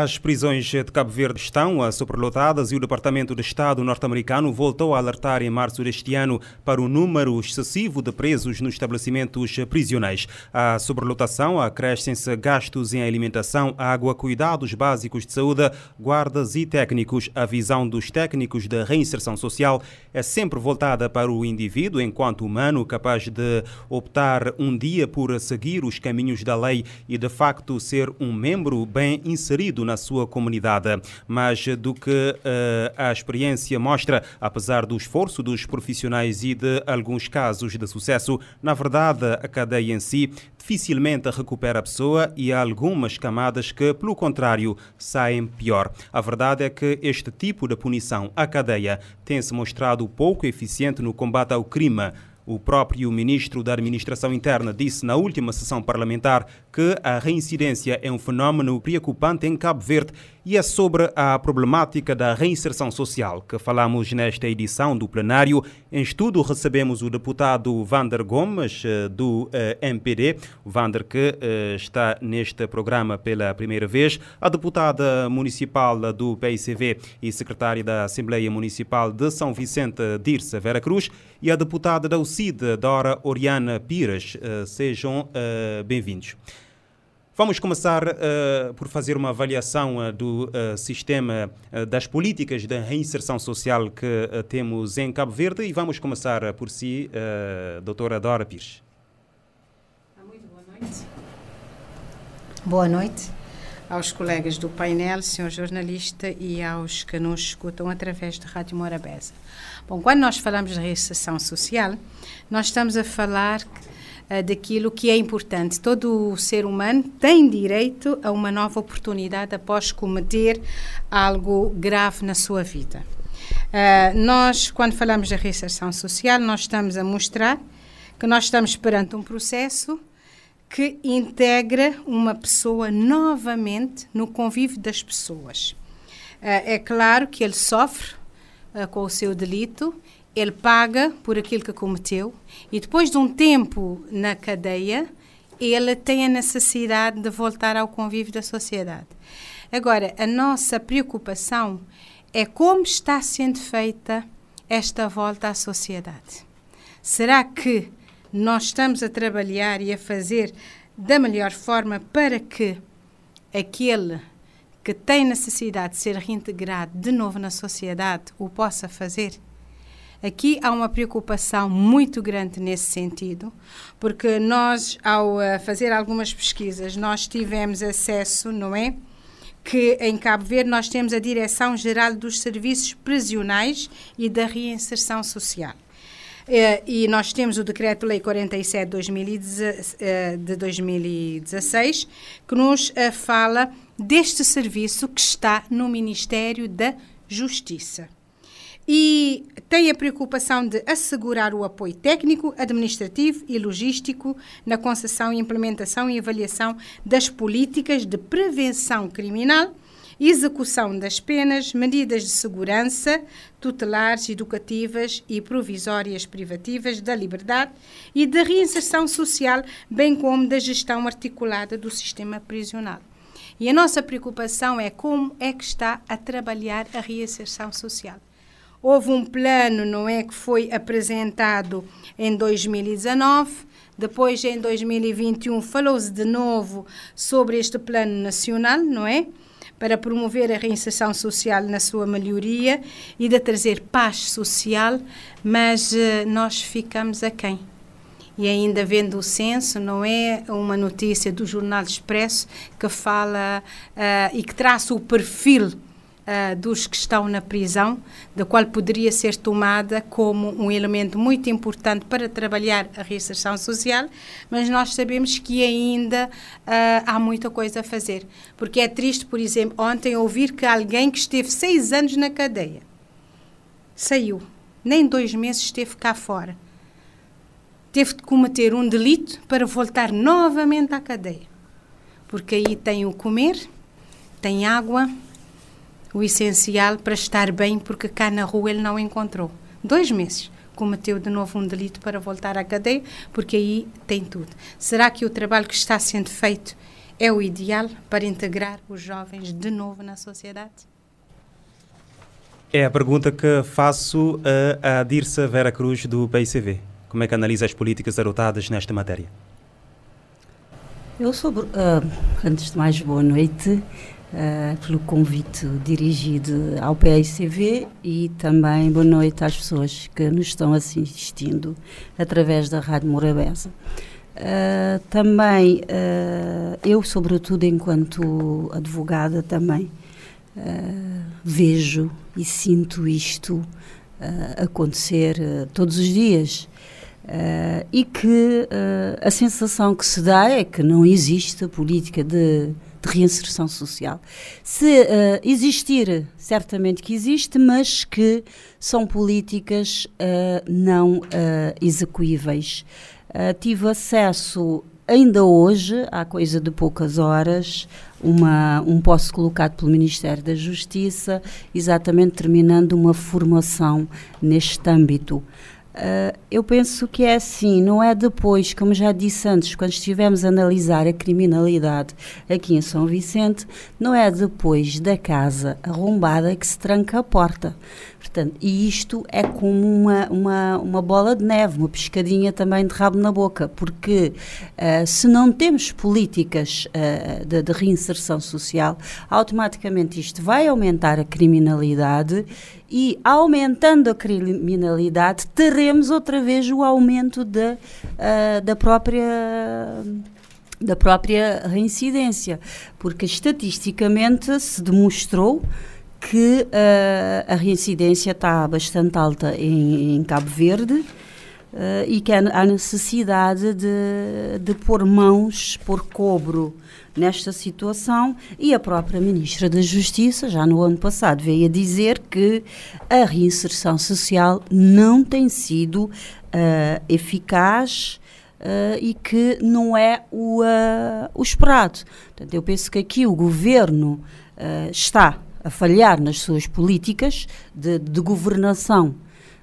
As prisões de Cabo Verde estão superlotadas e o Departamento de Estado norte-americano voltou a alertar em março deste ano para o número excessivo de presos nos estabelecimentos prisionais. A superlotação acrescem-se gastos em alimentação, água, cuidados básicos de saúde, guardas e técnicos. A visão dos técnicos de reinserção social é sempre voltada para o indivíduo enquanto humano capaz de optar um dia por seguir os caminhos da lei e de facto ser um membro bem inserido na sua comunidade. Mas do que uh, a experiência mostra, apesar do esforço dos profissionais e de alguns casos de sucesso, na verdade a cadeia em si dificilmente recupera a pessoa e há algumas camadas que, pelo contrário, saem pior. A verdade é que este tipo de punição à cadeia tem se mostrado pouco eficiente no combate ao crime. O próprio ministro da Administração Interna disse na última sessão parlamentar que a reincidência é um fenómeno preocupante em Cabo Verde e é sobre a problemática da reinserção social que falamos nesta edição do plenário. Em estudo recebemos o deputado Vander Gomes, eh, do eh, MPD, Vander que eh, está neste programa pela primeira vez, a deputada municipal do PICV e secretária da Assembleia Municipal de São Vicente, Dirce Vera Cruz, e a deputada da UCID, Dora Oriana Pires. Sejam bem-vindos. Vamos começar uh, por fazer uma avaliação uh, do uh, sistema das políticas de reinserção social que temos em Cabo Verde e vamos começar por si, doutora Dora Pires. Muito boa noite. Boa noite aos colegas do painel, senhor jornalista e aos que nos escutam através da Rádio Morabeza. Bom, quando nós falamos de reinserção social, nós estamos a falar uh, daquilo que é importante. Todo ser humano tem direito a uma nova oportunidade após cometer algo grave na sua vida. Uh, nós, quando falamos da reinserção social, nós estamos a mostrar que nós estamos perante um processo que integra uma pessoa novamente no convívio das pessoas. Uh, é claro que ele sofre uh, com o seu delito ele paga por aquilo que cometeu e depois de um tempo na cadeia, ele tem a necessidade de voltar ao convívio da sociedade. Agora, a nossa preocupação é como está sendo feita esta volta à sociedade. Será que nós estamos a trabalhar e a fazer da melhor forma para que aquele que tem necessidade de ser reintegrado de novo na sociedade o possa fazer? Aqui há uma preocupação muito grande nesse sentido, porque nós, ao uh, fazer algumas pesquisas, nós tivemos acesso, não é? Que em Cabo Verde nós temos a Direção-Geral dos Serviços Prisionais e da Reinserção Social. Uh, e nós temos o Decreto-Lei 47 uh, de 2016, que nos fala deste serviço que está no Ministério da Justiça e tem a preocupação de assegurar o apoio técnico, administrativo e logístico na concessão, implementação e avaliação das políticas de prevenção criminal, execução das penas, medidas de segurança, tutelares, educativas e provisórias privativas da liberdade e da reinserção social, bem como da gestão articulada do sistema prisional. E a nossa preocupação é como é que está a trabalhar a reinserção social. Houve um plano, não é, que foi apresentado em 2019. Depois, em 2021, falou-se de novo sobre este plano nacional, não é? Para promover a reinserção social na sua melhoria e de trazer paz social, mas uh, nós ficamos a quem? E ainda vendo o censo, não é uma notícia do Jornal Expresso que fala uh, e que traça o perfil uh, dos que estão na prisão, da qual poderia ser tomada como um elemento muito importante para trabalhar a reinserção social, mas nós sabemos que ainda uh, há muita coisa a fazer. Porque é triste, por exemplo, ontem ouvir que alguém que esteve seis anos na cadeia saiu, nem dois meses esteve cá fora. Teve de cometer um delito para voltar novamente à cadeia. Porque aí tem o comer, tem água, o essencial para estar bem, porque cá na rua ele não encontrou. Dois meses. Cometeu de novo um delito para voltar à cadeia, porque aí tem tudo. Será que o trabalho que está sendo feito é o ideal para integrar os jovens de novo na sociedade? É a pergunta que faço a, a Dirce Vera Cruz, do PICV. Como é que analisa as políticas adotadas nesta matéria? Eu sou, uh, antes de mais, boa noite, uh, pelo convite dirigido ao PICV e também boa noite às pessoas que nos estão assistindo através da Rádio Morabeza. Uh, também uh, eu, sobretudo enquanto advogada, também vejo e sinto isto acontecer todos os dias. E que a sensação que se dá é que não existe política de, de reinserção social. Se existir, certamente que existe, mas que são políticas não execuíveis. Uh, tive acesso ainda hoje, há coisa de poucas horas, uma, um posto colocado pelo Ministério da Justiça, exatamente terminando uma formação neste âmbito. Uh, eu penso que é assim, não é depois, como já disse antes, quando estivemos a analisar a criminalidade aqui em São Vicente, não é depois da casa arrombada que se tranca a porta. Portanto, e isto é como uma, uma, uma bola de neve, uma pescadinha também de rabo na boca, porque uh, se não temos políticas uh, de, de reinserção social, automaticamente isto vai aumentar a criminalidade e aumentando a criminalidade teremos outra vez o aumento de, uh, da própria da própria reincidência, porque estatisticamente se demonstrou que uh, a reincidência está bastante alta em, em Cabo Verde uh, e que há necessidade de, de pôr mãos, pôr cobro nesta situação e a própria Ministra da Justiça, já no ano passado, veio a dizer que a reinserção social não tem sido uh, eficaz uh, e que não é o, o esperado. Portanto, eu penso que aqui o governo está a falhar nas suas políticas de, de governação,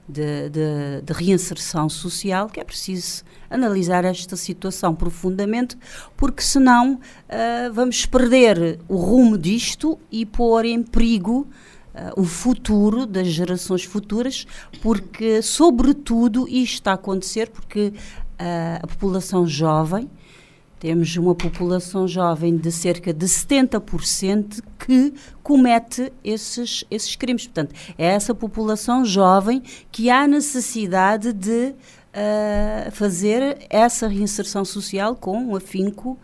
de, de, de, reinserção social, que é preciso analisar esta situação profundamente, porque senão uh, vamos perder o rumo disto e pôr em perigo uh, o futuro das gerações futuras, porque, sobretudo, isto está a acontecer porque uh, a população jovem temos uma população jovem de cerca de 70% que comete esses, esses crimes. Portanto, é essa população jovem que há necessidade de uh, fazer essa reinserção social com um afinco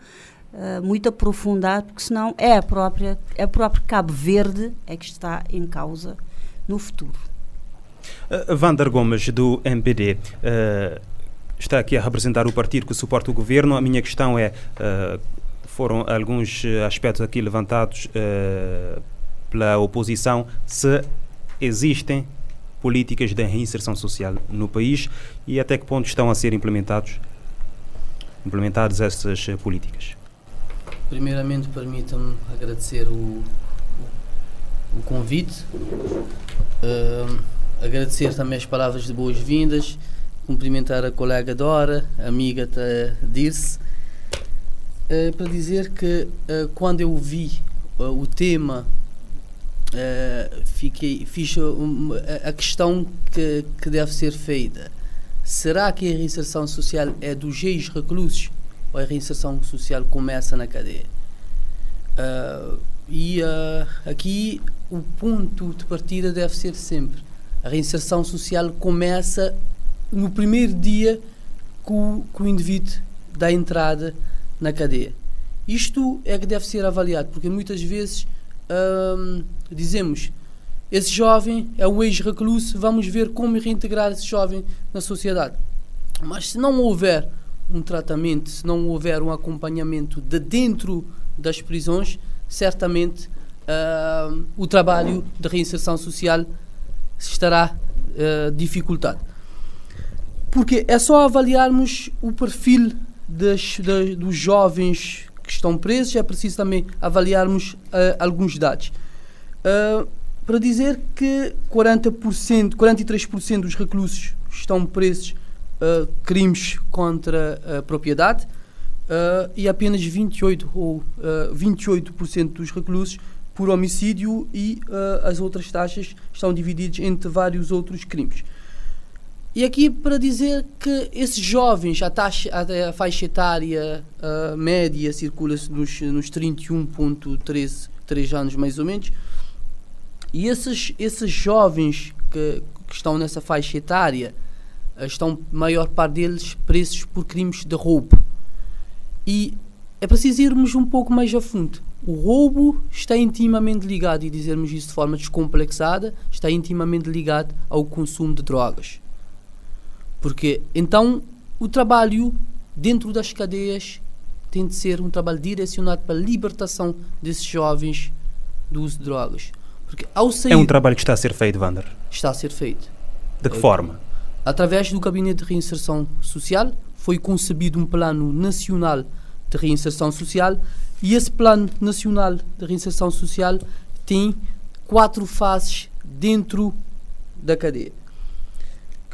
uh, muito aprofundado, porque senão é a própria, é o próprio Cabo Verde é que está em causa no futuro. Uh, Vander Gomes, do MPD. Uh está aqui a representar o partido que suporta o governo. A minha questão é: uh, foram alguns aspectos aqui levantados uh, pela oposição, se existem políticas de reinserção social no país e até que ponto estão a ser implementados implementadas essas políticas. Primeiramente, permitam-me agradecer o, o convite, uh, agradecer também as palavras de boas-vindas cumprimentar a colega Dora, amiga Dirce, uh, para dizer que uh, quando eu vi uh, o tema, fiquei, fiz a questão que, que deve ser feita. Será que a reinserção social é dos ex-reclusos ou a reinserção social começa na cadeia? e aqui o ponto de partida deve ser sempre a reinserção social começa no primeiro dia que o, que o indivíduo dá entrada na cadeia. Isto é que deve ser avaliado, porque muitas vezes hum, dizemos esse jovem é um ex-recluso, vamos ver como reintegrar esse jovem na sociedade. Mas se não houver um tratamento, se não houver um acompanhamento de dentro das prisões, certamente uh, o trabalho de reinserção social estará uh, dificultado. Porque é só avaliarmos o perfil das, das, dos jovens que estão presos, é preciso também avaliarmos uh, alguns dados. Uh, para dizer que 40%, 43% dos reclusos estão presos uh, crimes contra a propriedade, e apenas 28 ou uh, 28% dos reclusos por homicídio e as outras taxas estão divididas entre vários outros crimes. E aqui para dizer que esses jovens, a, taxa, a, faixa etária uh, média circula-se nos, nos 31,3 anos mais ou menos, e esses, esses jovens que, que estão nessa faixa etária uh, estão, maior parte deles, presos por crimes de roubo. E é preciso irmos um pouco mais a fundo. O roubo está intimamente ligado, e dizermos isso de forma descomplexada, está intimamente ligado ao consumo de drogas. Porque então o trabalho dentro das cadeias tem de ser um trabalho direcionado para a libertação desses jovens do uso de drogas. Porque ao sair, é um trabalho que está a ser feito, Wander? Está a ser feito. De que é, forma? Através do Gabinete de Reinserção Social foi concebido um plano nacional de reinserção social e esse plano nacional de reinserção social tem quatro fases dentro da cadeia.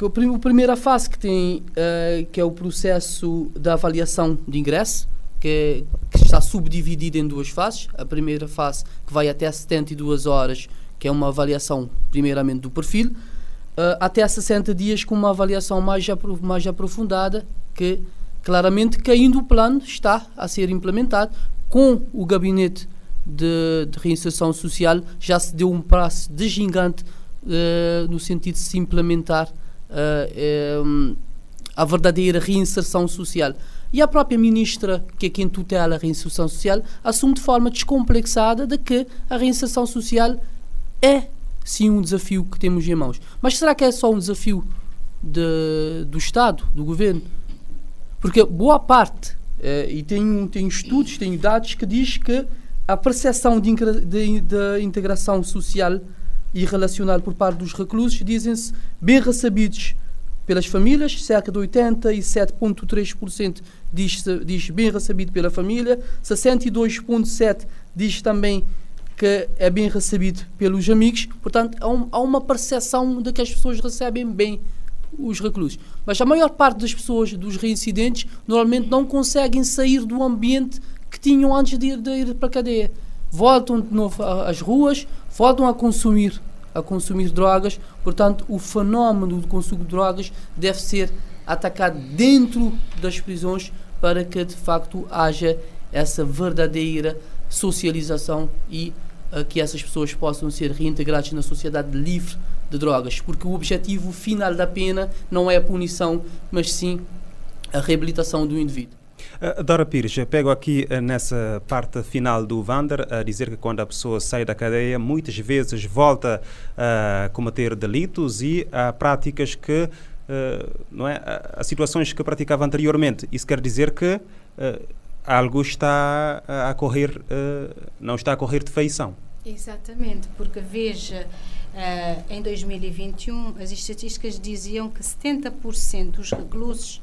Que a primeira fase que tem uh, que é o processo da avaliação de ingresso, que, é, que, está subdividido em duas fases. A primeira fase que vai até 72 horas, que é uma avaliação primeiramente do perfil, uh, até 60 dias com uma avaliação mais, mais aprofundada, que claramente caindo o plano está a ser implementado com o gabinete de, de reinserção social já se deu um prazo de gigante uh, no sentido de se implementar uh, um, a verdadeira reinserção social. E a própria ministra, que é quem tutela a reinserção social, assume de forma descomplexada de que a reinserção social é sim um desafio que temos em mãos. Mas será que é só um desafio de, do Estado, do governo? Porque boa parte, eh, e tem, tem estudos, tem dados que diz que a percepção de, de, de integração social e relacional por parte dos reclusos dizem-se bem recebidos pelas famílias, cerca de 87,3% diz, diz bem recebido pela família, 62,7% diz também que é bem recebido pelos amigos, portanto há, um, há uma percepção de que as pessoas recebem bem os reclusos. Mas a maior parte das pessoas, dos reincidentes, normalmente não conseguem sair do ambiente que tinham antes de ir, de ir para a cadeia. Voltam de novo às ruas, voltam a consumir, a consumir drogas. Portanto, o fenómeno do consumo de drogas deve ser atacado dentro das prisões para que de facto haja essa verdadeira socialização e uh, que essas pessoas possam ser reintegradas na sociedade livre de drogas, porque o objetivo final da pena não é a punição, mas sim a reabilitação do indivíduo. Uh, Dora Pires, pego aqui uh, nessa parte final do Vander a dizer que quando a pessoa sai da cadeia, muitas vezes volta a cometer delitos e a práticas que, não é, a, a, situações que praticava anteriormente. Isso quer dizer que algo está a correr, não está a correr de feição. Exatamente, porque veja, em 2021, as estatísticas diziam que 70% dos reclusos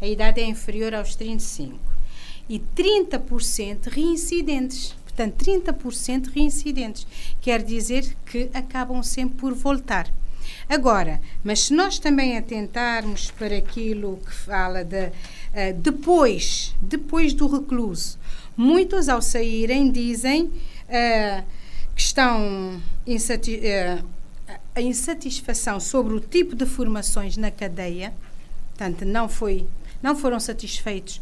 a idade é inferior aos 35 e 30% reincidentes. Portanto, 30% reincidentes. Quer dizer que acabam sempre por voltar. Agora, mas se nós também atentarmos para aquilo que fala de uh, depois, depois do recluso, muitos ao saírem dizem uh, que estão uh, a insatisfação sobre o tipo de formações na cadeia, portanto, não, foi, não foram satisfeitos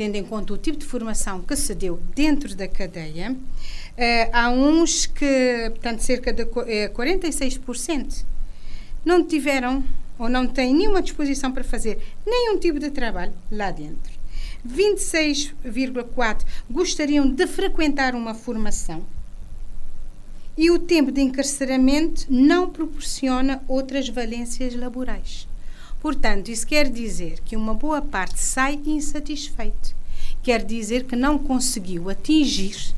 tendo em conta o tipo de formação que se deu dentro da cadeia. Uh, há uns que, portanto, cerca de uh, eh, 46% não tiveram ou não têm nenhuma disposição para fazer nenhum tipo de trabalho lá dentro. 26,4% gostariam de frequentar uma formação e o tempo de encarceramento não proporciona outras valências laborais. Portanto, isso quer dizer que uma boa parte sai insatisfeito. Quer dizer que não conseguiu atingir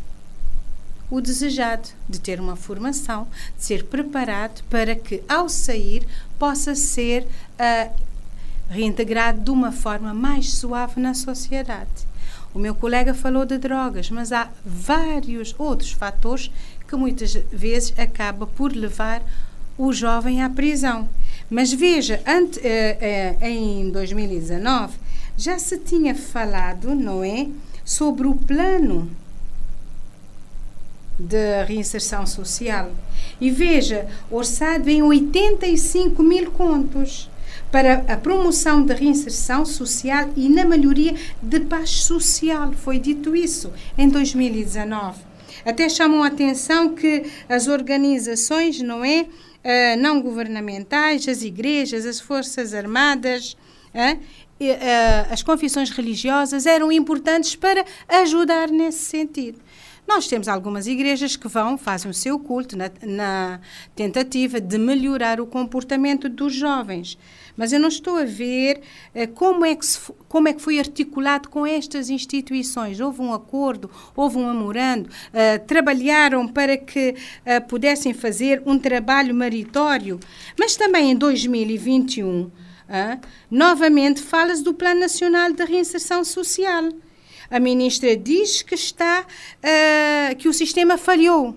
o desejado de ter uma formação, de ser preparado para que, ao sair, possa ser uh, reintegrado de uma forma mais suave na sociedade. O meu colega falou de drogas, mas há vários outros fatores que muitas vezes acaba por levar o jovem à prisão. Mas veja, ante, eh, eh, em 2019 já se tinha falado, não é, sobre o plano de reinserção social. E veja, orçado em 85 mil contos para a promoção da reinserção social e na melhoria de paz social. Foi dito isso em 2019. Até chamam a atenção que as organizações, não é? Uh, não governamentais, as igrejas, as forças armadas, uh, uh, as confissões religiosas eram importantes para ajudar nesse sentido. Nós temos algumas igrejas que vão, fazem o seu culto na, na tentativa de melhorar o comportamento dos jovens. Mas eu não estou a ver uh, como, é que se, como é que foi articulado com estas instituições. Houve um acordo, houve um memorando, uh, trabalharam para que uh, pudessem fazer um trabalho meritório. Mas também em 2021, novamente fala-se do Plano Nacional de Reinserção Social. A ministra diz que está que o sistema falhou.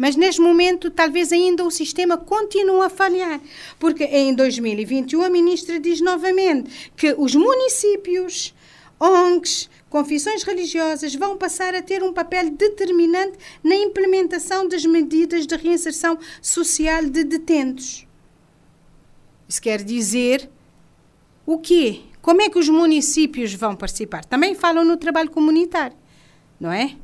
Mas neste momento, talvez ainda o sistema continue a falhar, porque em 2021 a ministra diz novamente que os municípios, ONGs, confissões religiosas vão passar a ter um papel determinante na implementação das medidas de reinserção social de detentos. Isso quer dizer o quê? Como é que os municípios vão participar? Também falam no trabalho comunitário, não é?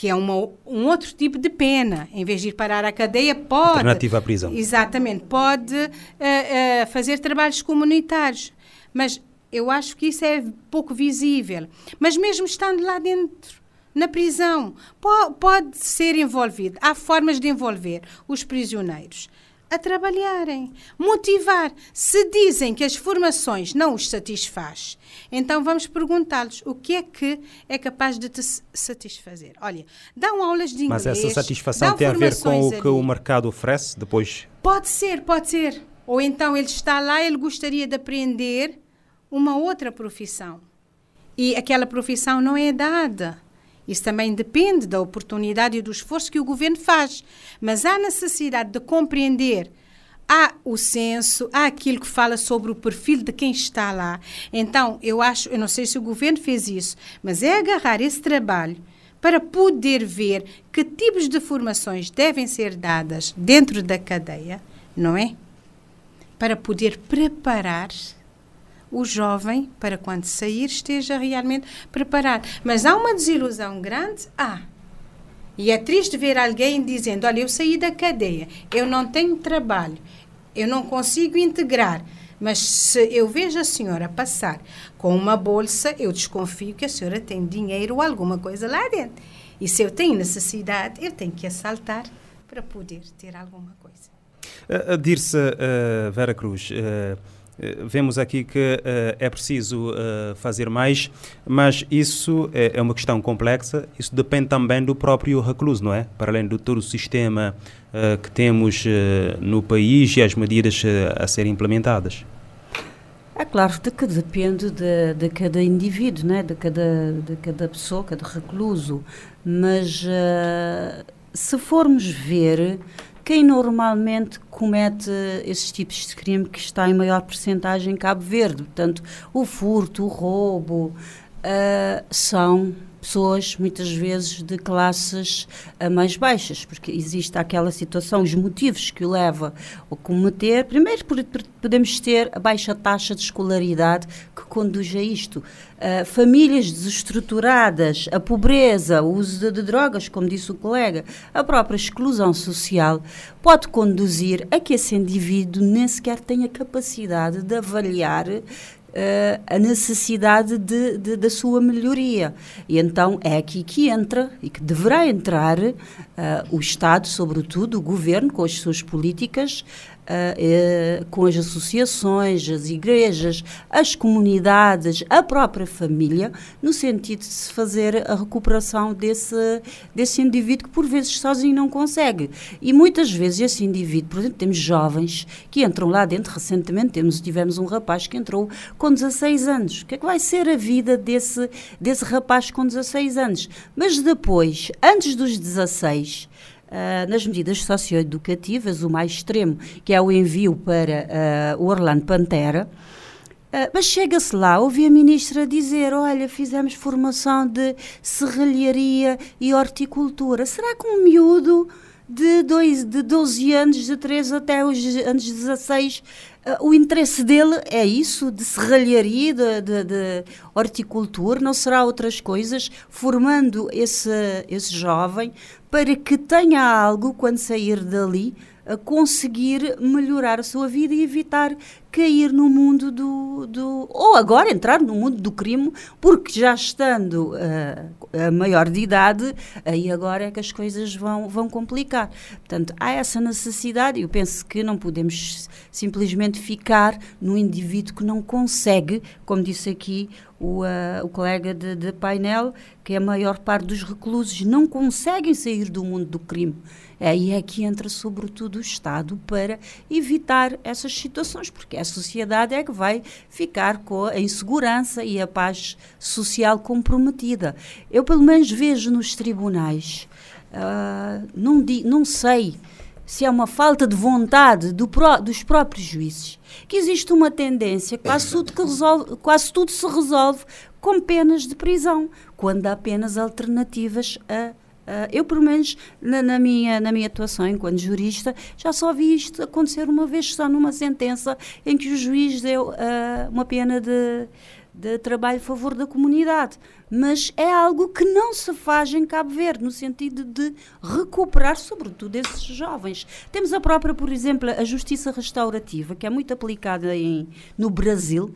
Que é uma, um outro tipo de pena. Em vez de ir parar à cadeia, pode. Alternativa à prisão. Exatamente, pode uh, uh, fazer trabalhos comunitários. Mas eu acho que isso é pouco visível. Mas mesmo estando lá dentro, na prisão, pode, pode ser envolvido. Há formas de envolver os prisioneiros a trabalharem, motivar. Se dizem que as formações não os satisfaz, então vamos perguntá-los o que é que é capaz de te satisfazer. Olha, dão aulas de inglês. Mas essa satisfação tem a ver com o que ali. o mercado oferece depois? Pode ser, pode ser. Ou então ele está lá, ele gostaria de aprender uma outra profissão. E aquela profissão não é dada. Isso também depende da oportunidade e do esforço que o governo faz. Mas há necessidade de compreender há o censo, há aquilo que fala sobre o perfil de quem está lá. Então, eu acho, eu não sei se o governo fez isso, mas é agarrar esse trabalho para poder ver que tipos de formações devem ser dadas dentro da cadeia, não é? Para poder preparar o jovem, para quando sair, esteja realmente preparado. Mas há uma desilusão grande? Há. E é triste ver alguém dizendo: Olha, eu saí da cadeia, eu não tenho trabalho, eu não consigo integrar. Mas se eu vejo a senhora passar com uma bolsa, eu desconfio que a senhora tem dinheiro ou alguma coisa lá dentro. E se eu tenho necessidade, eu tenho que assaltar para poder ter alguma coisa. Uh, Dirce uh, Vera Cruz. Uh, vemos aqui que é preciso fazer mais, mas isso é, é, uma questão complexa, isso depende também do próprio recluso, não é? Para além de todo o sistema que temos no país e as medidas a serem implementadas. É claro que depende de, de cada indivíduo, né? de, cada, de cada pessoa, cada recluso, mas se formos ver quem normalmente comete esses tipos de crime que está em maior percentagem em Cabo Verde, portanto, o furto, o roubo, uh, são pessoas muitas vezes de classes uh, mais baixas, porque existe aquela situação, os motivos que o leva a cometer. Primeiro, podemos ter a baixa taxa de escolaridade que conduz a isto. Uh, famílias desestruturadas, a pobreza, o uso de, de, drogas, como disse o colega, a própria exclusão social pode conduzir a que esse indivíduo nem sequer tenha capacidade de avaliar uh, a necessidade de, de, da sua melhoria. E então é aqui que entra e que deverá entrar uh, o Estado, sobretudo o governo, com as suas políticas, uh, com as associações, as igrejas, as comunidades, a própria família, no sentido de se fazer a recuperação desse, desse indivíduo que por vezes sozinho não consegue. E muitas vezes esse indivíduo, por exemplo, temos jovens que entram lá dentro, recentemente temos, tivemos um rapaz que entrou com 16 anos. O que é que vai ser a vida desse, desse rapaz com 16 anos? Mas depois, antes dos 16, Uh, nas medidas socioeducativas, o mais extremo, que é o envio para uh, o Orlando Pantera, Uh, mas chega-se lá, ouvi a ministra dizer: Olha, fizemos formação de serralharia e horticultura. Será que um miúdo de, dois, de 12 anos, de 13 até os anos 16, uh, o interesse dele é isso, de serralharia, de, de, de, horticultura, não será outras coisas, formando esse, esse jovem para que tenha algo quando sair dali a conseguir melhorar a sua vida e evitar cair no mundo do, do ou agora entrar no mundo do crime, porque já estando uh, a maior de idade, aí agora é que as coisas vão, vão complicar. Portanto, há essa necessidade e eu penso que não podemos simplesmente ficar no indivíduo que não consegue, como disse aqui o, uh, o colega de, de painel, que a maior parte dos reclusos não conseguem sair do mundo do crime. Aí é que entra, sobretudo, o Estado para evitar essas situações, porque a sociedade é que vai ficar com a insegurança e a paz social comprometida. Eu, pelo menos, vejo nos tribunais, uh, não, di, não sei se é uma falta de vontade do dos próprios juízes, que existe uma tendência, quase tudo, que resolve, quase tudo se resolve com penas de prisão, quando há penas alternativas a eu, pelo menos, na, na, minha, na minha atuação enquanto jurista, já só vi isto acontecer uma vez só numa sentença em que o juiz deu uh, uma pena de, de trabalho a favor da comunidade. Mas é algo que não se faz em Cabo Verde, no sentido de recuperar, sobretudo, esses jovens. Temos a própria, por exemplo, a justiça restaurativa, que é muito aplicada em, no Brasil,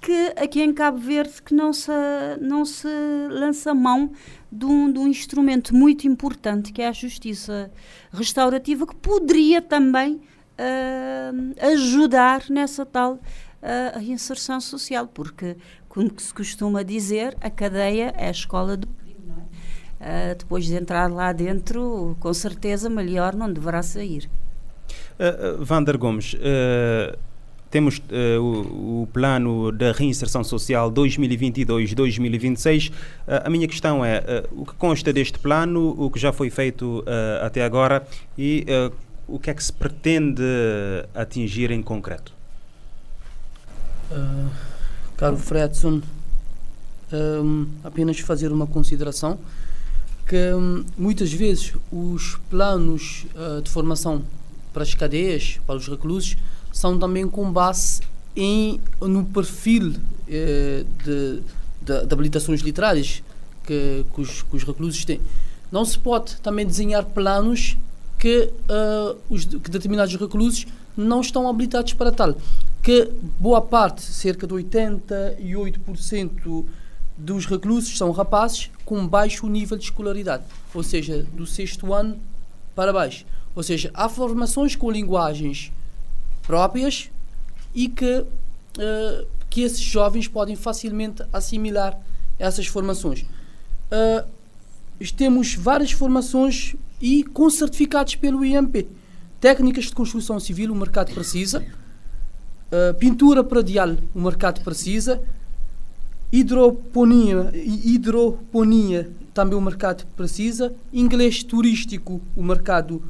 que aqui em Cabo Verde que não se, não se lança mão de um, de um instrumento muito importante que é a justiça restaurativa, que poderia também uh, ajudar nessa tal uh, inserção social, porque, como se costuma dizer, a cadeia é a escola do crime. Uh, depois de entrar lá dentro, com certeza, melhor não deverá sair. Uh, Vander Gomes, temos uh, o, o, plano da reinserção social 2022-2026. Uh, eh, a minha questão é uh, o que consta deste plano, o que já foi feito até agora e o que é que se pretende atingir em concreto? Uh, caro Fredson, um, apenas fazer uma consideração que um, muitas vezes os planos de formação para as cadeias, para os reclusos, são também com base em, no perfil eh, de, de, de, habilitações literárias que, que, os, que, os, reclusos têm. Não se pode também desenhar planos que, uh, os, que determinados reclusos não estão habilitados para tal. Que boa parte, cerca de 88% dos reclusos são rapazes com baixo nível de escolaridade, ou seja, do sexto ano para baixo. Ou seja, há formações com linguagens próprias e que, uh, que esses jovens podem facilmente assimilar essas formações. Uh, temos várias formações e com certificados pelo IMP. Técnicas de construção civil, o mercado precisa. Uh, pintura pradial, o mercado precisa. Hidroponia, hidroponia, também o mercado precisa. Inglês turístico, o mercado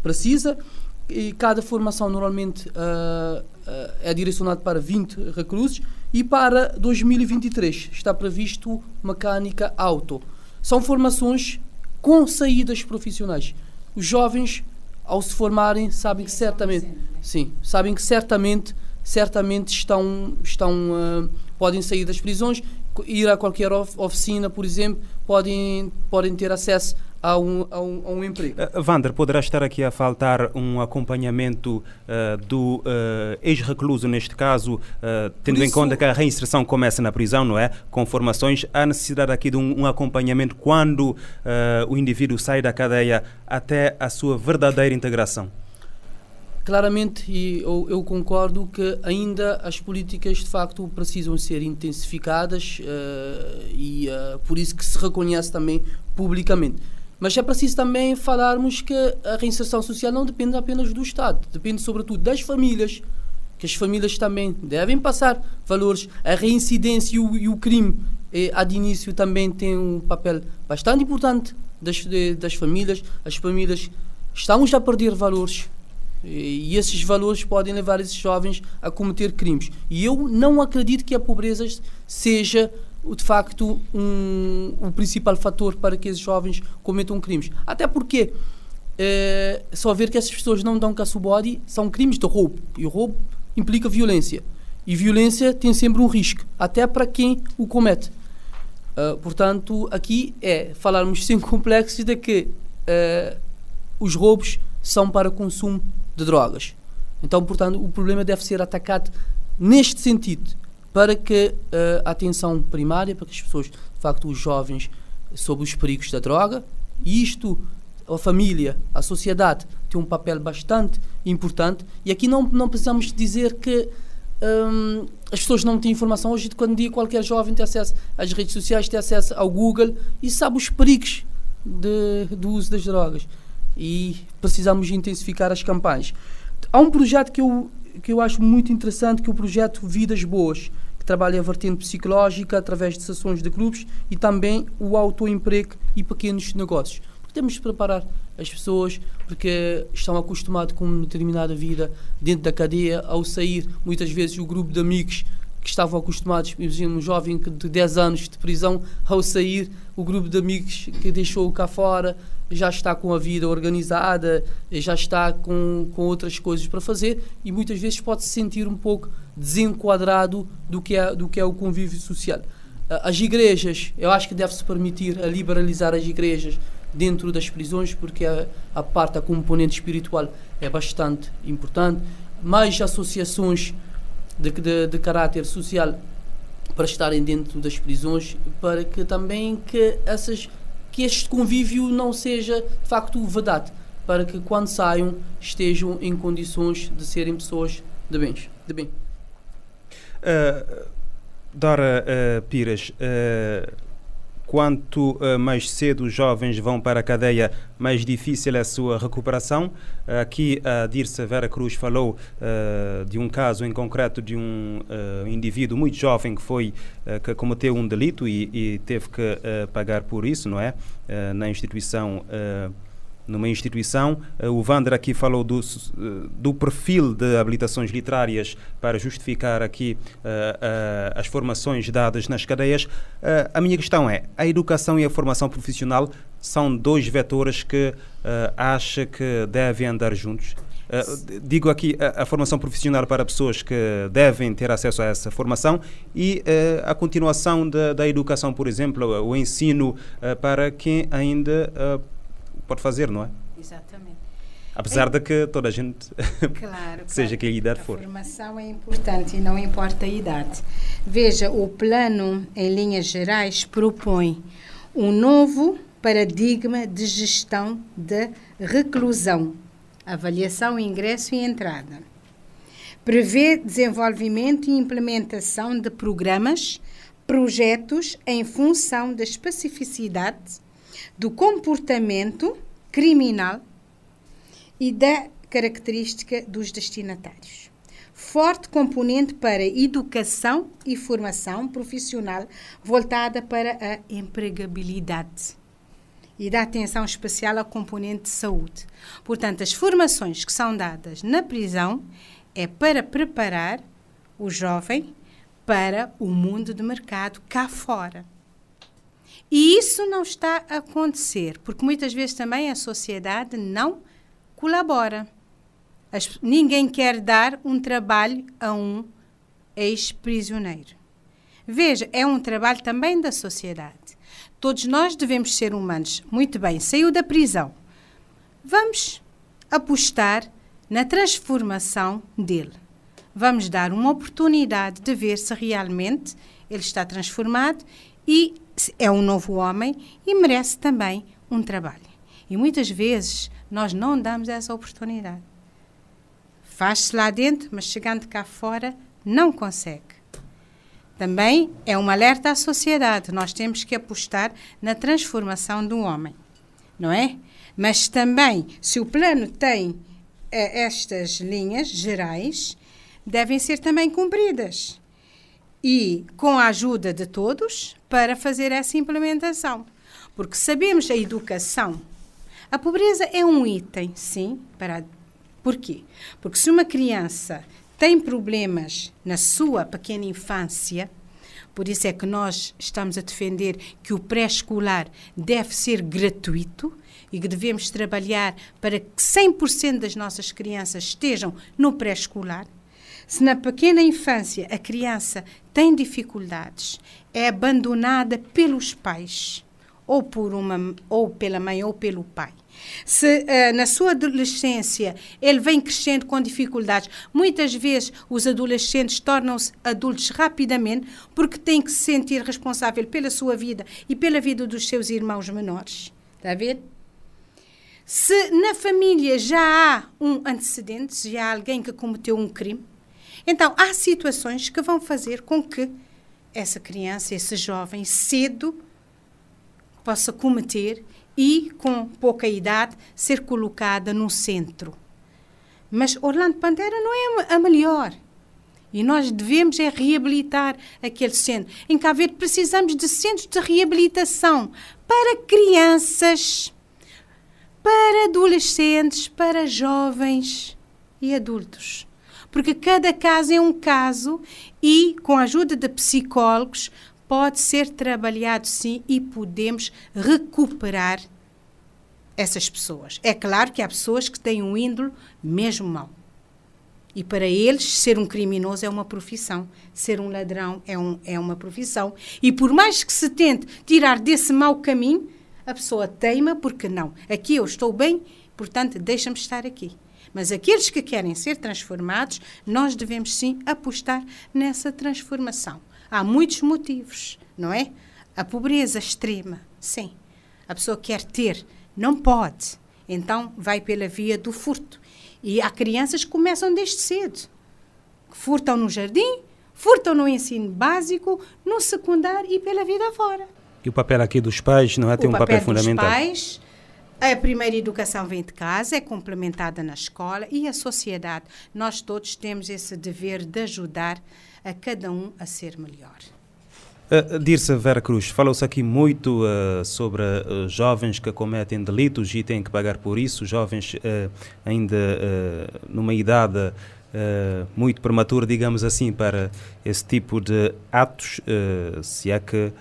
precisa e cada formação normalmente uh, uh, é direcionada para 20 reclusos e para 2023 está previsto mecânica auto. São formações com saídas profissionais. Os jovens, ao se formarem, sabem que certamente, sim, sabem que certamente, certamente estão, estão, uh, podem sair das prisões, ir a qualquer oficina, por exemplo, podem, podem ter acesso a um, a um, a um emprego. Uh, Vander, poderá estar aqui a faltar um acompanhamento uh, do uh, ex-recluso, neste caso, tendo isso, em conta que a reinserção começa na prisão, não é? Com formações, há necessidade aqui de um, um acompanhamento quando o indivíduo sai da cadeia até a sua verdadeira integração? Claramente, e eu, eu, concordo que ainda as políticas de facto precisam ser intensificadas e por isso que se reconhece também publicamente. Mas é preciso também falarmos que a reinserção social não depende apenas do Estado, depende sobretudo das famílias, que as famílias também devem passar valores. A reincidência e o, e o crime, eh, de início, também tem um papel bastante importante das, de, das famílias. As famílias estamos a perder valores E esses valores podem levar esses jovens a cometer crimes. E eu não acredito que a pobreza seja de facto um, o principal fator para que esses jovens cometam crimes. Até porque é, só ver que essas pessoas não dão caso body são crimes de roubo. E o roubo implica violência. E violência tem sempre um risco, até para quem o comete. Uh, portanto, aqui é falarmos sem complexos de que uh, os roubos são para consumo de drogas. Então, portanto, o problema deve ser atacado neste sentido, para que uh, a atenção primária, para que as pessoas, de facto, os jovens, sobre os perigos da droga, e isto, a família, a sociedade, tem um papel bastante importante. E aqui não, não precisamos dizer que um, as pessoas não têm informação. Hoje, quando dia, qualquer jovem tem acesso às redes sociais, tem acesso ao Google e sabe os perigos de, do uso das drogas e precisamos intensificar as campanhas. Há um projeto que eu, que eu acho muito interessante, que é o projeto Vidas Boas, que trabalha a vertente psicológica através de sessões de grupos e também o autoemprego e pequenos negócios. Porque temos de preparar as pessoas porque estão acostumadas com uma determinada vida dentro da cadeia, ao sair, muitas vezes o grupo de amigos que estavam acostumados, imagina um jovem de 10 anos de prisão, ao sair, o grupo de amigos que deixou cá fora já está com a vida organizada, já está com, com outras coisas para fazer e muitas vezes pode se sentir um pouco desenquadrado do que é, do que é o convívio social. As igrejas, eu acho que deve-se permitir a liberalizar as igrejas dentro das prisões, porque a, a parte, a componente espiritual é bastante importante. Mais associações de, de, de caráter social para estarem dentro das prisões, para que também que essas que este convívio não seja de facto vedado, para que quando saiam estejam em condições de serem pessoas de bens, de bem. Uh, Dora uh, Pires, uh, Quanto uh, mais cedo os jovens vão para a cadeia, mais difícil é a sua recuperação. Uh, aqui a Dirce Vera Cruz falou uh, de um caso em concreto de um indivíduo muito jovem que foi que cometeu um delito e, e teve que pagar por isso, não é? na instituição numa instituição. Eh, o Vander aqui falou do, eh, do perfil de habilitações literárias para justificar aqui uh, uh, as formações dadas nas cadeias. Uh, a minha questão é: a educação e a formação profissional são dois vetores que acha que devem andar juntos? Uh, digo aqui a, a, formação profissional para pessoas que devem ter acesso a essa formação e uh, a continuação da, da, educação, por exemplo, o ensino uh, para quem ainda pode fazer, não é? Exatamente. Apesar é, de que toda a gente, claro, seja claro. que a idade for. A formação é importante e não importa a idade. Veja, o plano, em linhas gerais, propõe um novo paradigma de gestão da reclusão, avaliação, ingresso e entrada. Prevê desenvolvimento e implementação de programas, projetos em função da especificidade do comportamento criminal e da característica dos destinatários. Forte componente para educação e formação profissional voltada para a empregabilidade e dá atenção especial ao componente de saúde. Portanto, as formações que são dadas na prisão é para preparar o jovem para o mundo de mercado cá fora. E isso não está a acontecer, porque muitas vezes também a sociedade não colabora. As, ninguém quer dar um trabalho a um ex-prisioneiro. Veja, é um trabalho também da sociedade. Todos nós devemos ser humanos. Muito bem, saiu da prisão. Vamos apostar na transformação dele. Vamos dar uma oportunidade de ver se realmente ele está transformado e é um novo homem e merece também um trabalho. E muitas vezes nós não damos essa oportunidade. Faz-se lá dentro, mas chegando cá fora, não consegue. Também é um alerta à sociedade. Nós temos que apostar na transformação do homem, não é? Mas também, se o plano tem eh, estas linhas gerais, devem ser também cumpridas e com a ajuda de todos para fazer essa implementação. Porque sabemos a educação. A pobreza é um item, sim, para Por quê? Porque se uma criança tem problemas na sua pequena infância, por isso é que nós estamos a defender que o pré-escolar deve ser gratuito e que devemos trabalhar para que 100% das nossas crianças estejam no pré-escolar. Se na pequena infância a criança tem dificuldades, é abandonada pelos pais, ou por uma ou pela mãe ou pelo pai. Se uh, na sua adolescência ele vem crescendo com dificuldades, muitas vezes os adolescentes tornam-se adultos rapidamente porque têm que se sentir responsável pela sua vida e pela vida dos seus irmãos menores. Está a ver? Se na família já há um antecedente, já há alguém que cometeu um crime, então há situações que vão fazer com que essa criança, esse jovem, cedo possa cometer e, com pouca idade, ser colocada no centro. Mas Orlando Pantera não é a melhor. E nós devemos é reabilitar aquele centro. Em Cabo Verde precisamos de centros de reabilitação para crianças, para adolescentes, para jovens e adultos. Porque cada caso é um caso e, com a ajuda de psicólogos, pode ser trabalhado sim e podemos recuperar essas pessoas. É claro que há pessoas que têm um índole mesmo mau. E para eles, ser um criminoso é uma profissão, ser um ladrão é, um, é uma profissão. E por mais que se tente tirar desse mau caminho, a pessoa teima porque não. Aqui eu estou bem, portanto, deixa-me estar aqui. Mas aqueles que querem ser transformados, nós devemos sim apostar nessa transformação. Há muitos motivos, não é? A pobreza extrema, sim. A pessoa quer ter, não pode. Então vai pela via do furto. E há crianças que começam desde cedo. Furtam no jardim, furtam no ensino básico, no secundário e pela vida fora. E o papel aqui dos pais não é? Tem o um papel, papel fundamental. Dos pais, a primeira educação vem de casa, é complementada na escola e a sociedade. Nós todos temos esse dever de ajudar a cada um a ser melhor. Uh, Dirce Vera Cruz, falou-se aqui muito uh, sobre uh, jovens que cometem delitos e têm que pagar por isso, jovens uh, ainda numa idade muito prematura, digamos assim, para esse tipo de atos, se é que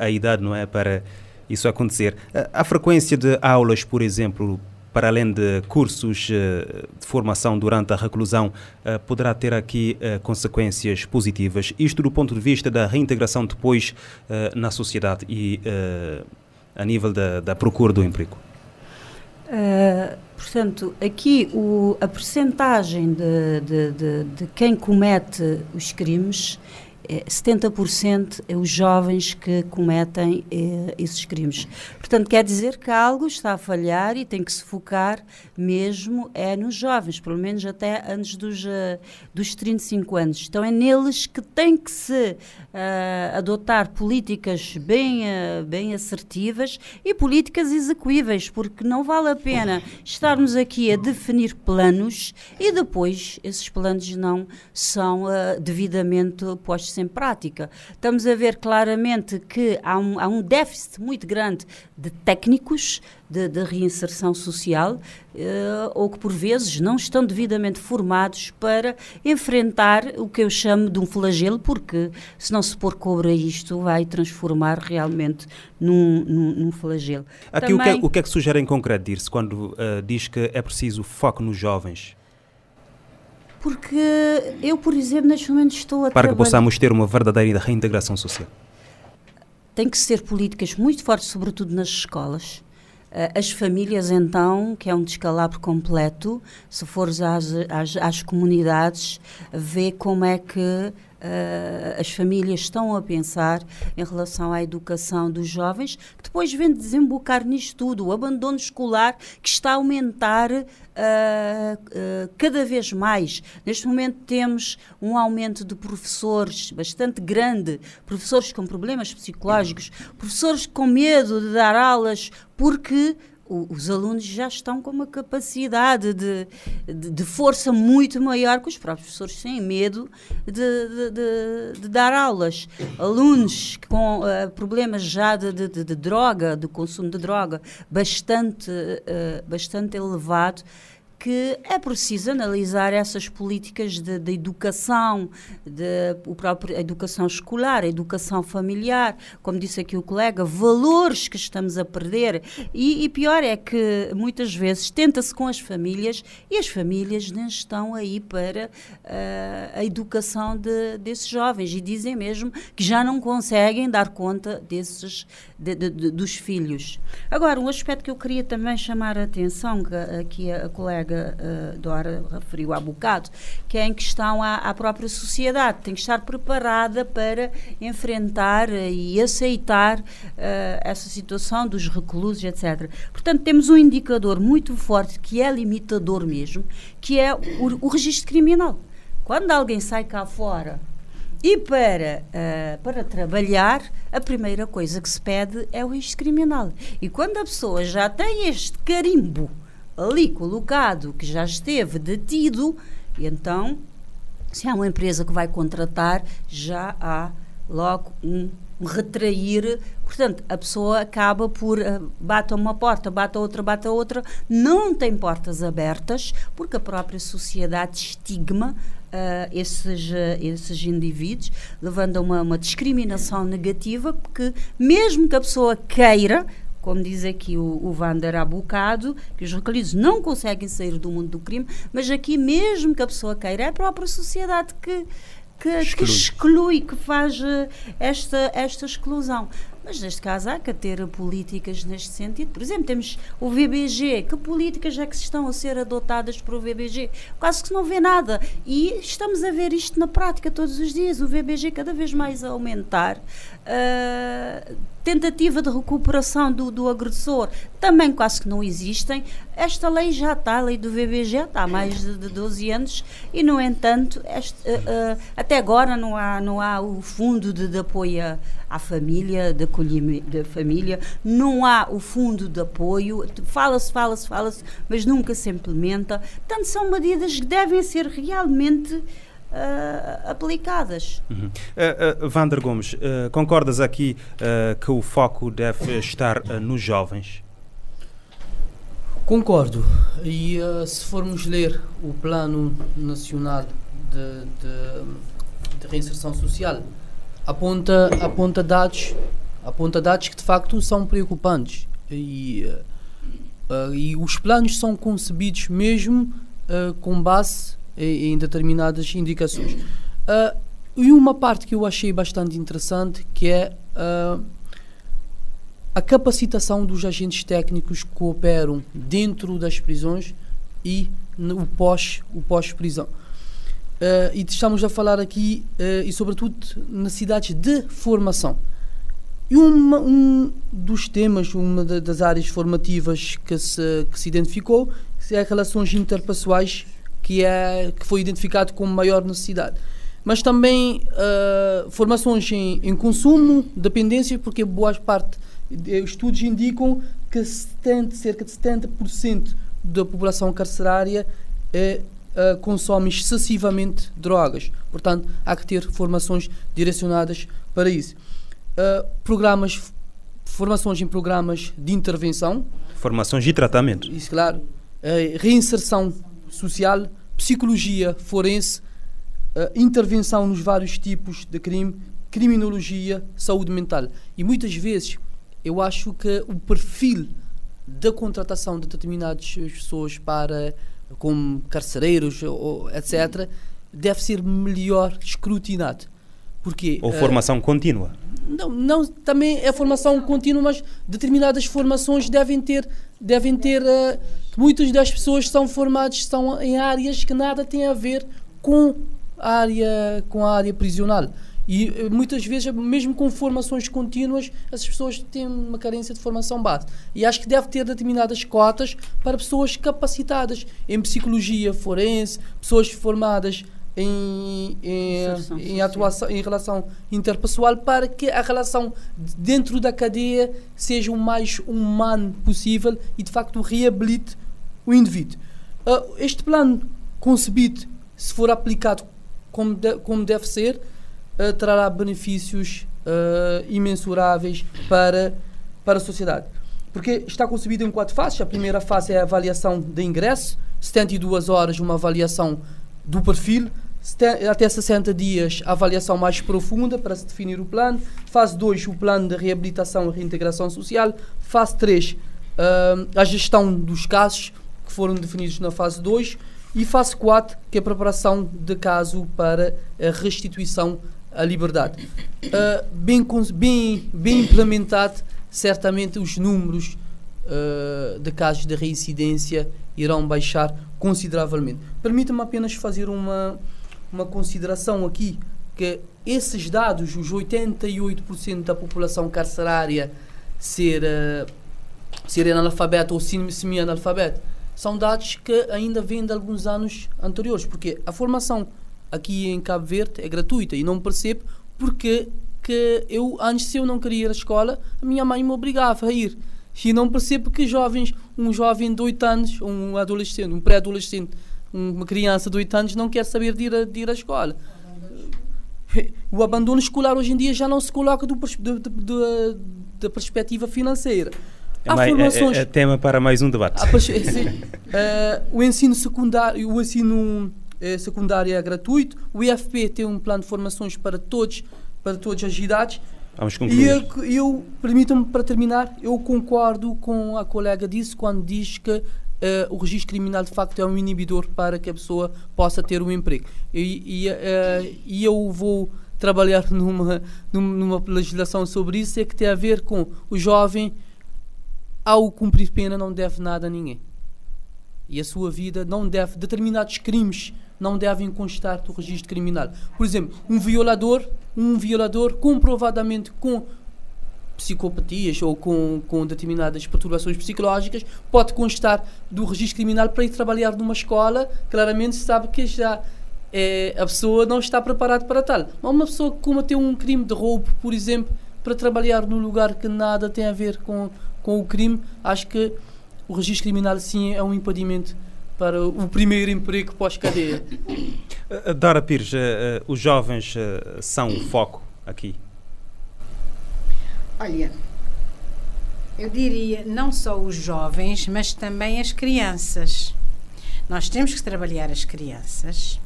a idade não é para isso acontecer. A frequência de aulas, por exemplo, para além de cursos eh, de formação durante a reclusão, eh, poderá ter aqui eh, consequências positivas. Isto do ponto de vista da reintegração depois na sociedade e a nível da, da procura do emprego. Uh, portanto, aqui o, a percentagem de, de, de, de quem comete os crimes 70% é, é os jovens que cometem eh, esses crimes. Portanto, quer dizer que algo está a falhar e tem que se focar mesmo é nos jovens, pelo menos até antes dos, uh, dos 35 anos. Então é neles que tem que se uh, adotar políticas bem, uh, bem assertivas e políticas execuíveis, porque não vale a pena estarmos aqui a definir planos e depois esses planos não são devidamente postos em prática. Estamos a ver claramente que há um, há um déficit muito grande de técnicos de, de reinserção social uh, ou que por vezes não estão devidamente formados para enfrentar o que eu chamo de um flagelo, porque se não se pôr cobre a isto, vai transformar realmente num, num, num flagelo. Aqui Também, o, que é, o que é que sugere em concreto, Dirce, quando uh, diz que é preciso foco nos jovens? Porque eu, por exemplo, neste momento estou a Para que possamos ter uma verdadeira reintegração social. Tem que ser políticas muito fortes, sobretudo nas escolas. Eh, as famílias, então, que é um descalabro completo, se fores às, às, às comunidades, vê como é que Uh, as famílias estão a pensar em relação à educação dos jovens, que depois vem desembocar nisto tudo, o abandono escolar que está a aumentar uh, uh, cada vez mais. Neste momento temos um aumento de professores bastante grande, professores com problemas psicológicos, professores com medo de dar aulas porque os alunos já estão com uma capacidade de, de, de, força muito maior que os próprios professores têm medo de, de, dar aulas. Alunos com uh, problemas já de, droga, de consumo de droga, bastante, uh, bastante elevado, que é preciso analisar essas políticas de, de educação, de o próprio, a educação escolar, a educação familiar, como disse aqui o colega, valores que estamos a perder. E, e pior é que muitas vezes tenta-se com as famílias e as famílias não estão aí para uh, a educação de, desses jovens e dizem mesmo que já não conseguem dar conta desses, de, dos filhos. Agora, um aspecto que eu queria também chamar a atenção, aqui a colega colega uh, Dora referiu há bocado, que é em questão à, à própria sociedade. Tem que estar preparada para enfrentar e aceitar uh, essa situação dos reclusos, etc. Portanto, temos um indicador muito forte que é limitador mesmo, que é o, o registro criminal. Quando alguém sai cá fora e para, uh, para trabalhar, a primeira coisa que se pede é o registro criminal. E quando a pessoa já tem este carimbo ali colocado que já esteve detido, e então, se há uma empresa que vai contratar, já há logo um, retrair. Portanto, a pessoa acaba por uh, bate uma porta, bate a outra, bate a outra, não tem portas abertas, porque a própria sociedade estigma Uh, esses, uh, esses indivíduos, levando a uma, uma discriminação negativa, porque mesmo que a pessoa queira, como diz aqui o, o Vander há bocado, que os recolhidos não conseguem sair do mundo do crime, mas aqui mesmo que a pessoa queira, é a própria sociedade que, que exclui, que, exclui, que faz eh, esta, esta exclusão. Mas neste caso há que ter políticas neste sentido. Por exemplo, temos o VBG. Que políticas é que estão a ser adotadas para o VBG? Quase que não vê nada. E estamos a ver isto na prática todos os dias. O VBG cada vez mais a aumentar. Uh, tentativa de recuperação do, do agressor também quase que não existem. Esta lei já está, a lei do VBG está há mais de, de 12 anos e, no entanto, este, uh, uh, até agora não há, não há o fundo de, de apoio à família, de acolhimento da família, não há o fundo de apoio, fala-se, fala-se, fala-se, mas nunca se implementa. Portanto, são medidas que devem ser realmente Uh, aplicadas. Uhum. Uh, uh, Vander Gomes, uh, concordas aqui que o foco deve estar nos jovens? Concordo. E se formos ler o Plano Nacional de, de, de, Reinserção Social, aponta, aponta, dados, aponta dados que de facto são preocupantes. E, e os planos são concebidos mesmo com base em, determinadas indicações. Uh, e uma parte que eu achei bastante interessante que é uh, a capacitação dos agentes técnicos que cooperam dentro das prisões e no, pós o pós prisão. Uh, e estamos a falar aqui uh, e sobretudo necessidades de formação. E uma, um dos temas, uma das áreas formativas que se, que se identificou é relações interpessoais que, é, que foi identificado como maior necessidade. Mas também uh, formações em, em, consumo, dependência, porque boa parte estudos indicam que 70, cerca de 70% da população carcerária é, uh, consome excessivamente drogas. Portanto, há que ter formações direcionadas para isso. Uh, programas, formações em programas de intervenção. Formações de tratamento. Isso, claro. Uh, reinserção social, psicologia forense, uh, intervenção nos vários tipos de crime, criminologia, saúde mental. E muitas vezes eu acho que o perfil da contratação de determinadas pessoas para como carcereiros ou etc deve ser melhor escrutinado. Porque, ou formação uh, contínua. Não, não, também é formação contínua, mas determinadas formações devem ter devem ter uh, muitas das pessoas são formadas estão em áreas que nada têm a ver com a área com a área prisional. E uh, muitas vezes mesmo com formações contínuas as pessoas têm uma carência de formação base. E acho que deve ter determinadas cotas para pessoas capacitadas em psicologia forense pessoas formadas em, em, em, atuação, em relação interpessoal para que a relação dentro da cadeia seja o mais humano possível e de facto reabilite o indivíduo. Uh, este plano concebido, se for aplicado como, de, como deve ser, uh, trará benefícios uh, imensuráveis para, para a sociedade. Porque está concebido em quatro fases. A primeira fase é a avaliação de ingresso, 72 horas uma avaliação do perfil, até 60 dias a avaliação mais profunda para se definir o plano, fase 2 o plano de reabilitação e reintegração social, fase 3 uh, a gestão dos casos que foram definidos na fase 2 e fase 4 que é a preparação de caso para a restituição à liberdade. Uh, bem, bem, bem implementado, certamente os números uh, de casos de reincidência irão baixar consideravelmente. Permita-me apenas fazer uma, uma consideração aqui, que esses dados, os 88% da população carcerária ser, uh, ser analfabeto ou semi-analfabeto, são dados que ainda vêm de alguns anos anteriores, porque a formação aqui em Cabo Verde é gratuita e não percebo porque que eu, antes se eu não queria ir à escola, a minha mãe me obrigava a ir. E não percebo que jovens, um jovem de 8 anos, um adolescente, um pré-adolescente, uma criança de 8 anos não quer saber de ir, a, de ir à escola. O abandono escolar hoje em dia já não se coloca da perspectiva financeira. É, mais, formações, é, é, tema para mais um debate. uh, o ensino secundário, o ensino uh, secundário é gratuito, o IFP tem um plano de formações para todos, para todas as idades. Vamos concluir. E eu, eu permitam-me para terminar, eu concordo com a colega disse quando diz que uh, o registro criminal de facto é um inibidor para que a pessoa possa ter um emprego. E, e, uh, e eu vou trabalhar numa, numa legislação sobre isso, é que tem a ver com o jovem, ao cumprir pena, não deve nada a ninguém. E a sua vida não deve, determinados crimes não devem constar do registro criminal. Por exemplo, um violador, um violador comprovadamente com psicopatias ou com, com determinadas perturbações psicológicas pode constar do registro criminal para ir trabalhar numa escola, claramente se sabe que já é, a pessoa não está preparada para tal. Mas uma pessoa que cometeu um crime de roubo, por exemplo, para trabalhar num lugar que nada tem a ver com, com o crime, acho que o registro criminal sim é um impedimento para o primeiro emprego pós-cadeia. Eh, Dora Pires, uh, os jovens são o foco aqui? Olha, eu diria não só os jovens, mas também as crianças. Nós temos que trabalhar as crianças,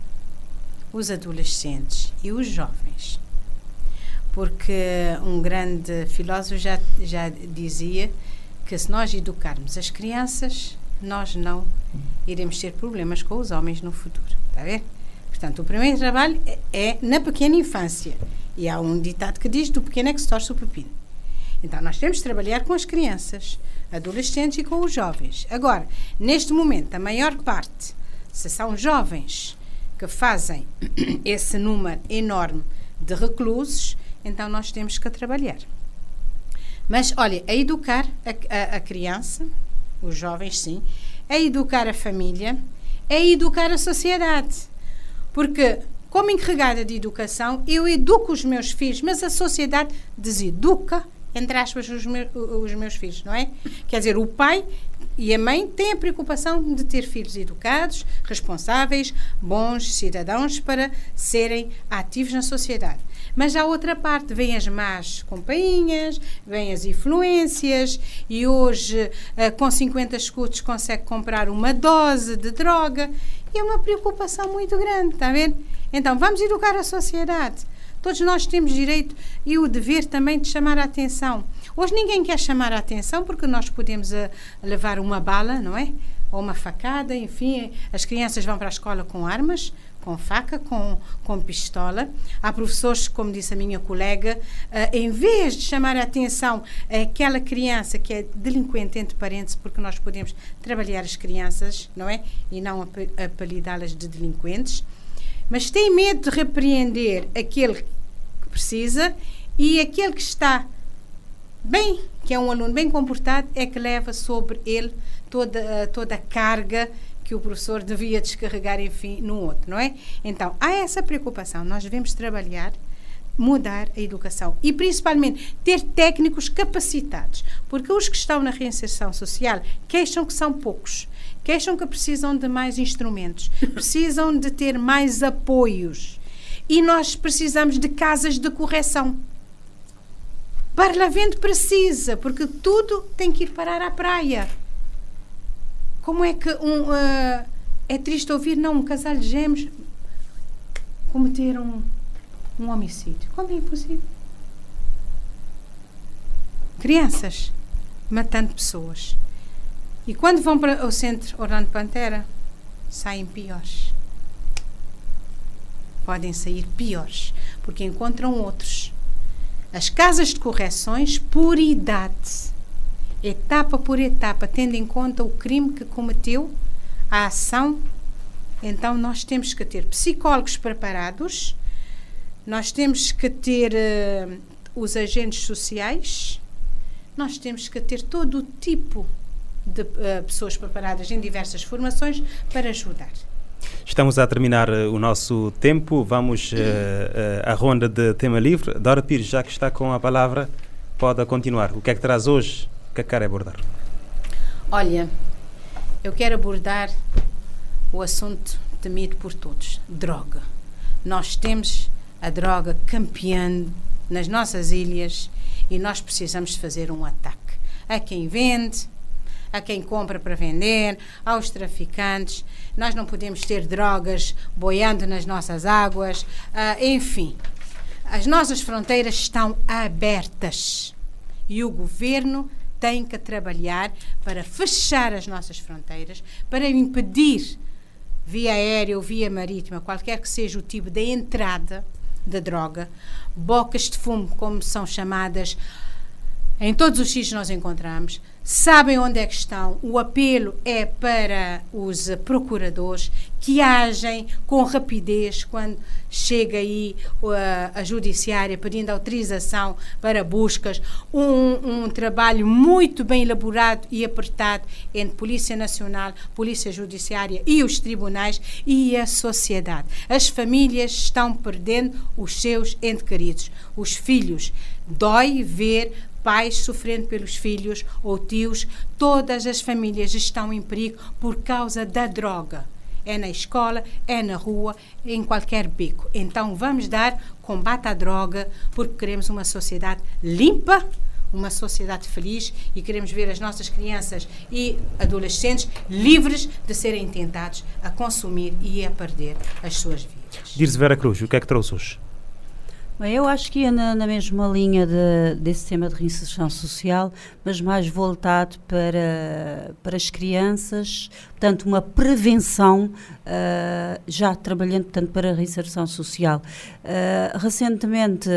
os adolescentes e os jovens. Porque um grande filósofo já, já dizia que se nós educarmos as crianças, nós não iremos ter problemas com os homens no futuro. Está a ver? Portanto, o primeiro trabalho é, é na pequena infância. E há um ditado que diz: do pequeno é que se torce o pepino. Então, nós temos de trabalhar com as crianças, adolescentes e com os jovens. Agora, neste momento, a maior parte, se são jovens que fazem esse número enorme de reclusos, então nós temos que trabalhar. Mas, olha, a educar a, a, a criança, os jovens, sim, a educar a família, a educar a sociedade. Porque, como encarregada de educação, eu educo os meus filhos, mas a sociedade deseduca, entre aspas, os, meus, os meus filhos, não é? Quer dizer, o pai e a mãe têm a preocupação de ter filhos educados, responsáveis, bons cidadãos para serem ativos na sociedade. Mas há outra parte, vêm as más companhias, vêm as influências e hoje uh, com 50 escudos consegue comprar uma dose de droga e é uma preocupação muito grande, está a ver? Então vamos educar a sociedade. Todos nós temos direito e o dever também de chamar a atenção. Hoje ninguém quer chamar a atenção porque nós podemos uh, levar uma bala, não é? Ou uma facada, enfim, as crianças vão para a escola com armas, com faca, com, com pistola. Há professores, como disse a minha colega, uh, em vez de chamar a atenção àquela criança que é delinquente, entre parênteses, porque nós podemos trabalhar as crianças, não é? E não apelidá-las de delinquentes. Mas tem medo de repreender aquele que precisa e aquele que está bem, que é um aluno bem comportado, é que leva sobre ele toda, toda a carga que o professor devia descarregar, enfim, no outro, não é? Então, há essa preocupação. Nós devemos trabalhar, mudar a educação e, principalmente, ter técnicos capacitados, porque os que estão na reinserção social queixam que são poucos, queixam que precisam de mais instrumentos, precisam de ter mais apoios. E nós precisamos de casas de correção. Parlamento precisa, porque tudo tem que ir parar à praia. Como é que um. Uh, É triste ouvir, não, um casal de gêmeos cometeram um, um homicídio. Como é possível? Crianças matando pessoas. E quando vão para o centro Orlando Pantera, saem piores. Podem sair piores, porque encontram outros. As casas de correções, por idade, etapa por etapa, tendo em conta o crime que cometeu, a ação, então nós temos que ter psicólogos preparados, nós temos que ter uh, os agentes sociais, nós temos que ter todo o tipo de uh, pessoas preparadas em diversas formações para ajudar. Estamos a terminar uh, o nosso tempo. Vamos uh, à ronda de tema livre. Dora Pires, já que está com a palavra, pode continuar. O que é que traz hoje? O que é que quer abordar? Olha, eu quero abordar o assunto temido por todos: droga. Nós temos a droga campeã nas nossas ilhas e nós precisamos fazer um ataque a quem vende, a quem compra para vender, aos traficantes. Nós não podemos ter drogas boiando nas nossas águas, uh, enfim. As nossas fronteiras estão abertas e o governo tem que trabalhar para fechar as nossas fronteiras, para impedir, via aérea ou via marítima, qualquer que seja o tipo de entrada da droga, bocas de fumo, como são chamadas, em todos os sítios nós encontramos, sabem onde é que estão. O apelo é para os procuradores que agem com rapidez quando chega aí a, a judiciária pedindo autorização para buscas. Um, um, trabalho muito bem elaborado e apertado entre Polícia Nacional, Polícia Judiciária e os tribunais e a sociedade. As famílias estão perdendo os seus entes queridos, os filhos. Dói ver pais sofrendo pelos filhos ou tios, todas as famílias estão em perigo por causa da droga. É na escola, é na rua, em qualquer beco. Então vamos dar combate à droga porque queremos uma sociedade limpa, uma sociedade feliz e queremos ver as nossas crianças e adolescentes livres de serem tentados a consumir e a perder as suas vidas. Dirce Vera Cruz, o que é que trouxe hoje? Eu acho que ia na, na mesma linha de, desse tema de reinserção social, mas mais voltado para, para as crianças, portanto, uma prevenção, uh, já trabalhando portanto, para a reinserção social. Uh, recentemente,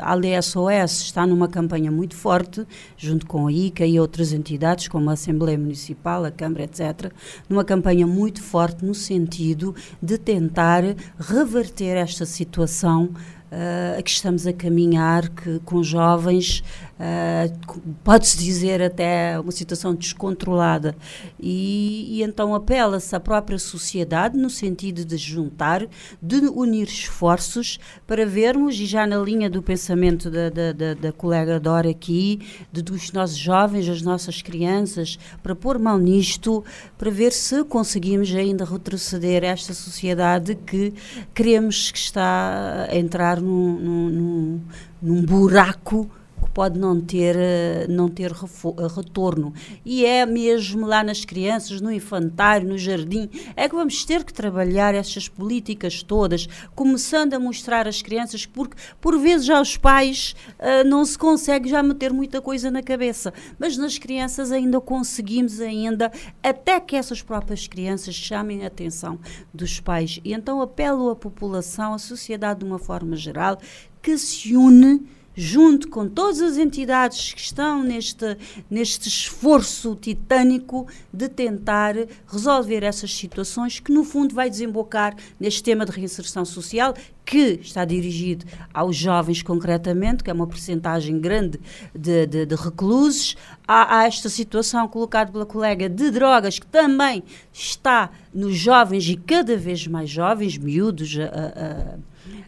a LSOS está numa campanha muito forte, junto com a ICA e outras entidades, como a Assembleia Municipal, a Câmara, etc., numa campanha muito forte no sentido de tentar reverter esta situação uh, a que estamos a caminhar, que com jovens uh, pode-se dizer até uma situação descontrolada. E, e então apela-se à própria sociedade no sentido de juntar, de unir esforços para vermos, e já na linha do pensamento da, da, da, da colega Dora aqui, de, dos nossos jovens, das nossas crianças, para pôr mão nisto, para ver se conseguimos ainda retroceder esta sociedade que queremos que está a entrar num, num, num buraco pode não ter, eh, não ter eh, retorno. E é mesmo lá nas crianças, no infantário, no jardim, é que vamos ter que trabalhar essas políticas todas, começando a mostrar às crianças, porque por vezes já os pais uh, não se consegue já meter muita coisa na cabeça, mas nas crianças ainda conseguimos ainda, até que essas próprias crianças chamem a atenção dos pais. E então apelo à população, à sociedade de uma forma geral, que se une junto com todas as entidades que estão neste, neste esforço titânico de tentar resolver essas situações, que no fundo vai desembocar neste tema de reinserção social, que está dirigido aos jovens concretamente, que é uma percentagem grande de, de, de reclusos, há, há, esta situação colocada pela colega de drogas, que também está nos jovens e cada vez mais jovens, miúdos, a,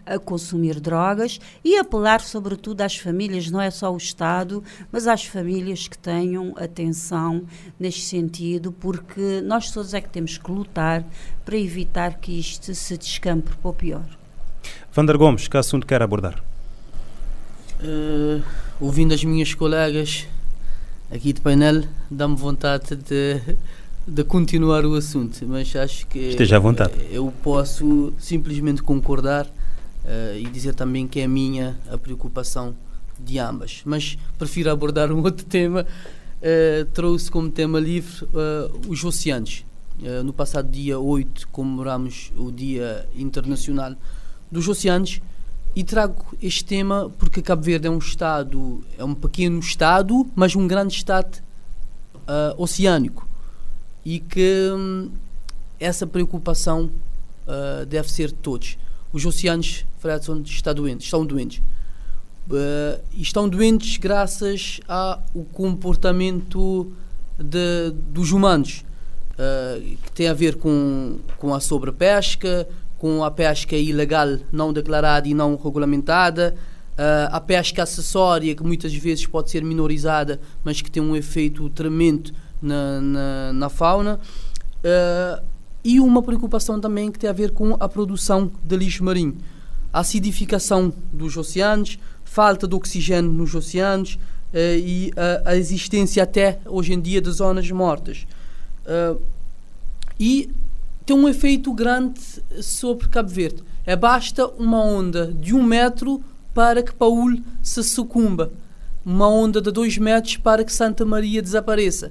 a consumir drogas e apelar, sobretudo, às famílias, não é só o Estado, mas às famílias que tenham atenção neste sentido, porque nós todos é que temos que lutar para evitar que isto se descampe para o pior. Vander Gomes, que assunto quer abordar? Uh, ouvindo as minhas colegas aqui de painel, dá-me vontade de de continuar o assunto, mas acho que esteja à vontade. Eu posso simplesmente concordar uh, e dizer também que é minha a preocupação de ambas. Mas prefiro abordar um outro tema. Uh, trouxe como tema livre uh, os oceanos. no passado dia 8 comemoramos o Dia Internacional dos Oceanos e trago este tema porque Cabo Verde é um estado, é um pequeno estado, mas um grande estado oceânico e que hum, essa preocupação deve ser de todos os oceanos, Fredson, está doente, estão doentes. Uh, estão doentes graças ao comportamento de, dos humanos, uh, que tem a ver com, com a sobrepesca, com a pesca ilegal não declarada e não regulamentada, uh, a pesca acessória, que muitas vezes pode ser minorizada, mas que tem um efeito tremendo na, na, na fauna. E uma preocupação também que tem a ver com a produção de lixo marinho. A acidificação dos oceanos, falta de oxigênio nos oceanos uh, e uh, a existência até hoje em dia de zonas mortas. Uh, e tem um efeito grande sobre Cabo Verde. É basta uma onda de um metro para que Paul se sucumba. Uma onda de dois metros para que Santa Maria desapareça.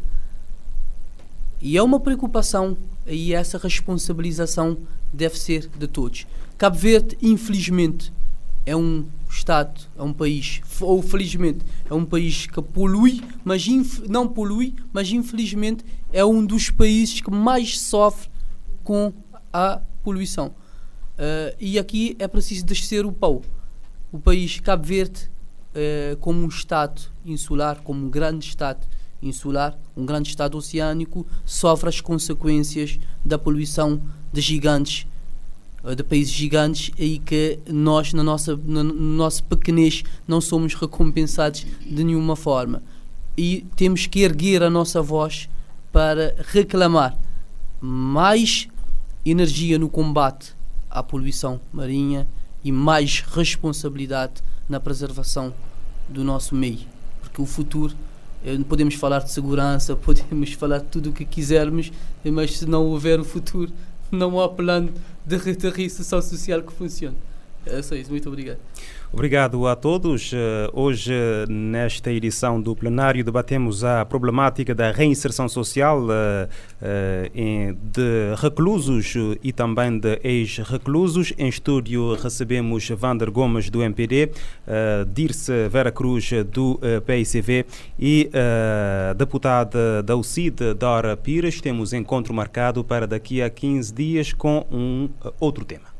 E é uma preocupação e essa responsabilização deve ser de todos. Cabo Verde, infelizmente, é um Estado, é um país, ou felizmente, é um país que polui, mas não polui, mas infelizmente é um dos países que mais sofre com a poluição. Uh, e aqui é preciso descer o pau. O país Cabo Verde, uh, como um Estado insular, como um grande Estado insular, um grande estado oceânico, sofre as consequências da poluição de gigantes, de países gigantes, e que nós, na nossa, no nosso pequenez, não somos recompensados de nenhuma forma. E temos que erguer a nossa voz para reclamar mais energia no combate à poluição marinha e mais responsabilidade na preservação do nosso meio, porque o futuro eh, podemos falar de segurança, podemos falar de tudo o que quisermos, mas se não houver o futuro, não há plano de, reinserção social que funcione. É só isso, muito obrigado. Obrigado a todos. Eh, hoje, nesta edição do plenário, debatemos a problemática da reinserção social uh, uh, de reclusos e também de ex-reclusos. Em estúdio recebemos Vander Gomes, do MPD, Dirce Vera Cruz, do PICV e a deputada da UCID, Dora Pires. Temos encontro marcado para daqui a 15 dias com um outro tema.